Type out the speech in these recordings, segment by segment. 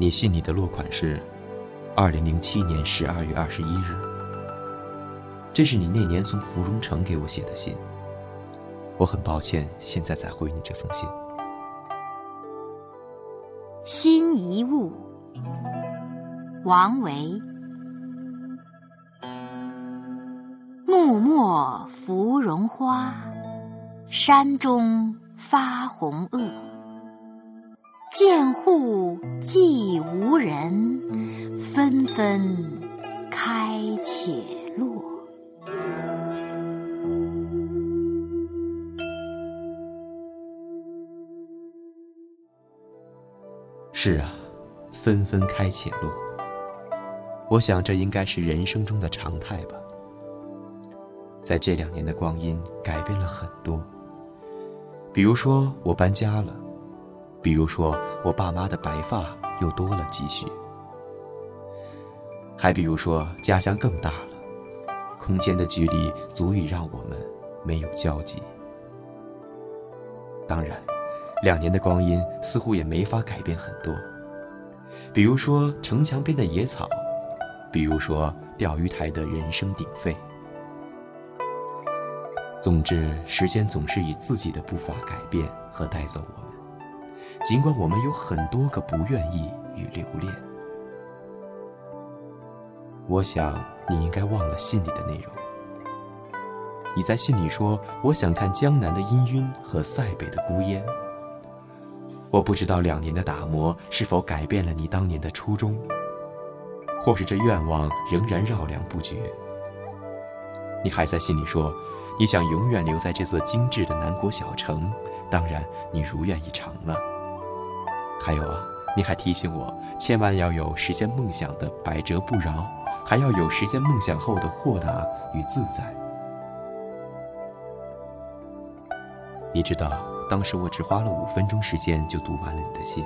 你信你的落款是二零零七年十二月二十一日，这是你那年从芙蓉城给我写的信。我很抱歉，现在才回你这封信。心一物，王维。木末芙蓉花，山中发红萼。见户寂无人，纷纷开且落。是啊，纷纷开且落。我想这应该是人生中的常态吧。在这两年的光阴，改变了很多。比如说我搬家了，比如说我爸妈的白发又多了几许，还比如说家乡更大了，空间的距离足以让我们没有交集。当然。两年的光阴似乎也没法改变很多，比如说城墙边的野草，比如说钓鱼台的人声鼎沸。总之，时间总是以自己的步伐改变和带走我们，尽管我们有很多个不愿意与留恋。我想你应该忘了信里的内容。你在信里说：“我想看江南的氤氲和塞北的孤烟。”我不知道两年的打磨是否改变了你当年的初衷，或是这愿望仍然绕梁不绝。你还在信里说，你想永远留在这座精致的南国小城，当然你如愿以偿了。还有啊，你还提醒我，千万要有实现梦想的百折不挠，还要有实现梦想后的豁达与自在。你知道。当时我只花了五分钟时间就读完了你的信，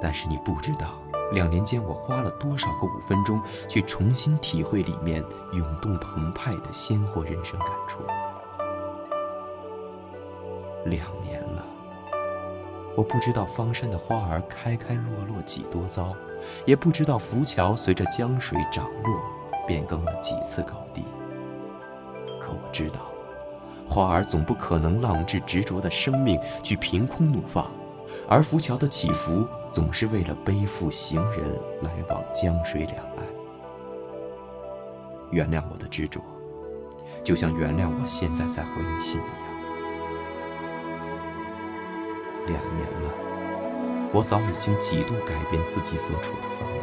但是你不知道，两年间我花了多少个五分钟去重新体会里面涌动澎湃的鲜活人生感触。两年，我不知道方山的花儿开开落落几多遭，也不知道浮桥随着江水涨落变更了几次高低，可我知道。花儿总不可能浪掷执着的生命去凭空怒放，而浮桥的起伏总是为了背负行人来往江水两岸。原谅我的执着，就像原谅我现在在回你信我早已经几度改变自己所处的方位。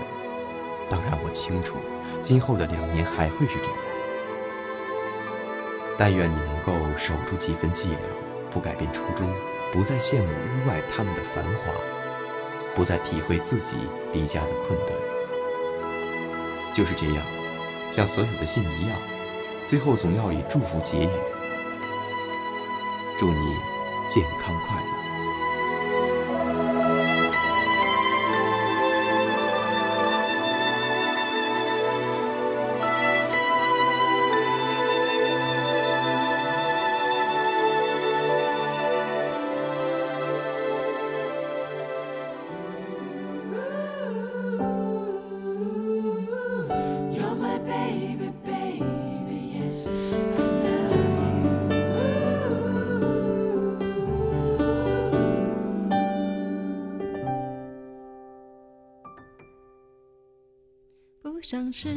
当然，我清楚，今后的两年还会是这样。但愿你能够守住几分寂寥，不改变初衷，不再羡慕屋外他们的繁华，不再体会自己离家的困顿。就是这样，像所有的信一样，最后总要以祝福结语。祝你健康快乐。想吃，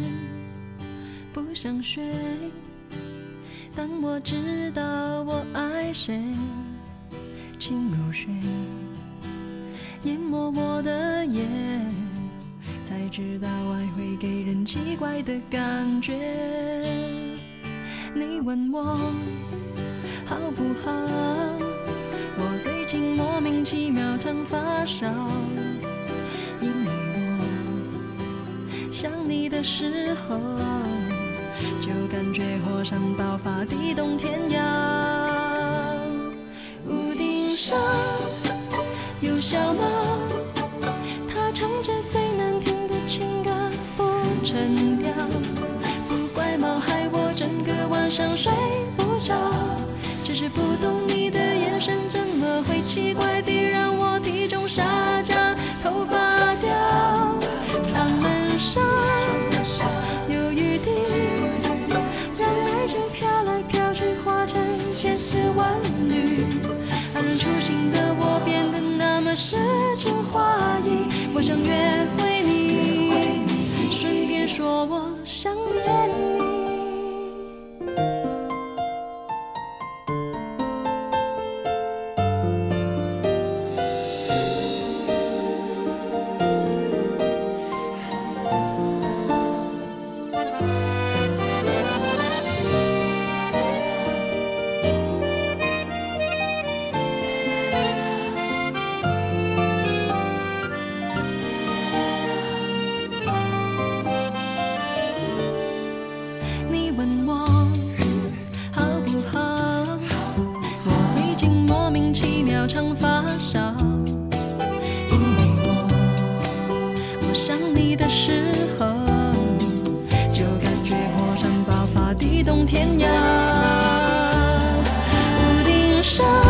不想睡，当我知道我爱谁。请入睡，淹没我的眼，才知道爱会给人奇怪的感觉。你问我好不好？我最近莫名其妙常发烧。想你的时候，就感觉火山爆发，地动天摇。屋顶上有小猫，它唱着最难听的情歌，不成调。不怪猫害我整个晚上睡不着，只是不懂你的眼神怎么会奇怪地让我，想约会你顺便说我想你。屋顶上。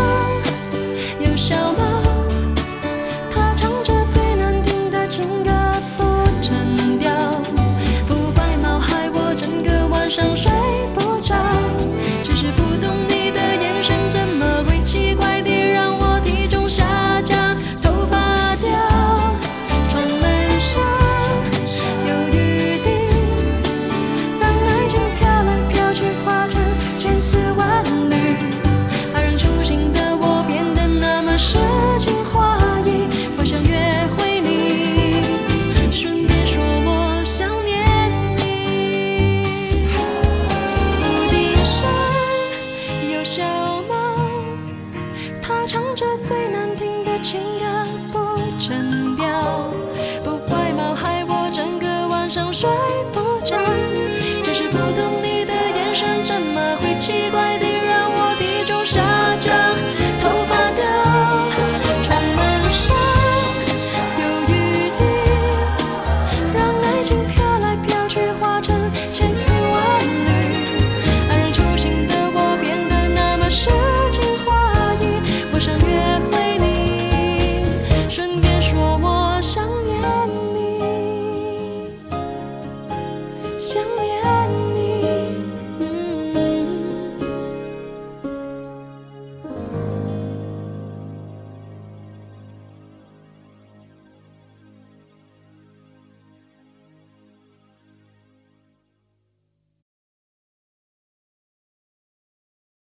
手。